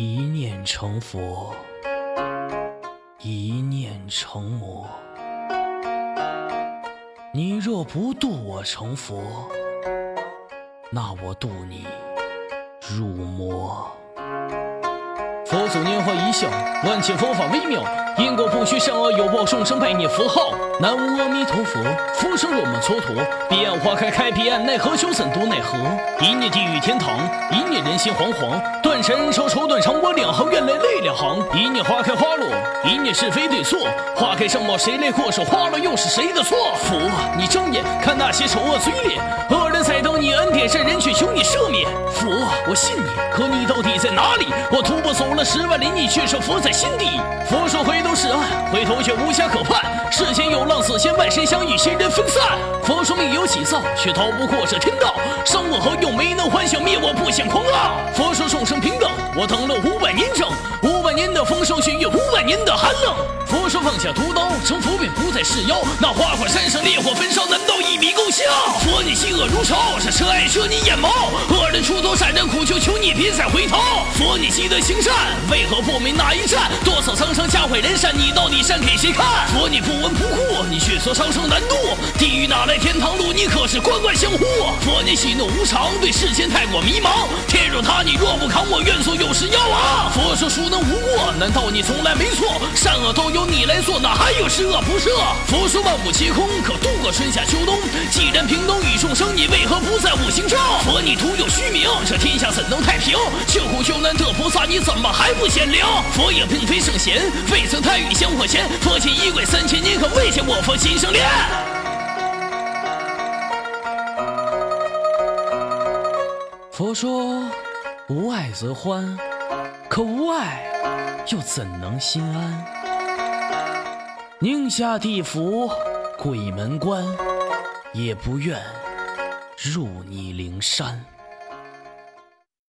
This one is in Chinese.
一念成佛，一念成魔。你若不渡我成佛，那我渡你入魔。佛祖拈花一笑，万千佛法微妙，因果不虚，善恶有报，众生拜念佛号。南无阿弥陀佛，佛声若梦蹉跎。彼岸花开开彼岸，奈何修怎度奈何？一念地狱天堂，一念人心惶惶。断尘恩仇仇断肠，我两行怨泪泪两行。一念花开花落，一念是非对错。花开盛貌谁来过？手花落又是谁的错？佛，你睁眼看那些丑恶嘴脸，恶人在等你恩典，善人却求你赦免。我信你，可你到底在哪里？我徒步走了十万里，你却说佛在心底。佛说回头是岸，回头却无家可盼。世间有浪死仙，万神相遇，仙人分散。佛说命由己造，却逃不过这天道。生我何用？没能幻想灭我，不显狂傲。佛说众生平等，我等了五百年整，五百年的风霜雪月，五百年的寒冷。佛说放下屠刀，成佛便不再是妖。那花果山上烈火焚烧，难道一笔勾销？佛你嫉恶如仇，这车爱遮你眼眸。恶人出头，善苦，求求你别再回头。佛你积德行善，为何不明那一战？多少苍生家毁人善，你到底善给谁看？佛你不闻不顾，你却说苍生难渡。地狱哪来天。堂路？你可是关关相护。佛你喜怒无常，对世间太过迷茫。天。若塌，你若不扛，我愿做有时妖王。佛说孰能无过？难道你从来没错？善恶都由你来做，哪还有十恶不赦？佛说万物皆空，可度过春夏秋冬。既然生，你为何不在五行中？佛你徒有虚名，这天下怎能太平？救苦救难的菩萨，你怎么还不显灵？佛也并非圣贤，未曾贪欲香火钱。佛前衣跪三千年，可未见我佛心生怜。佛说无爱则欢，可无爱又怎能心安？宁下地府鬼门关，也不愿入你灵山。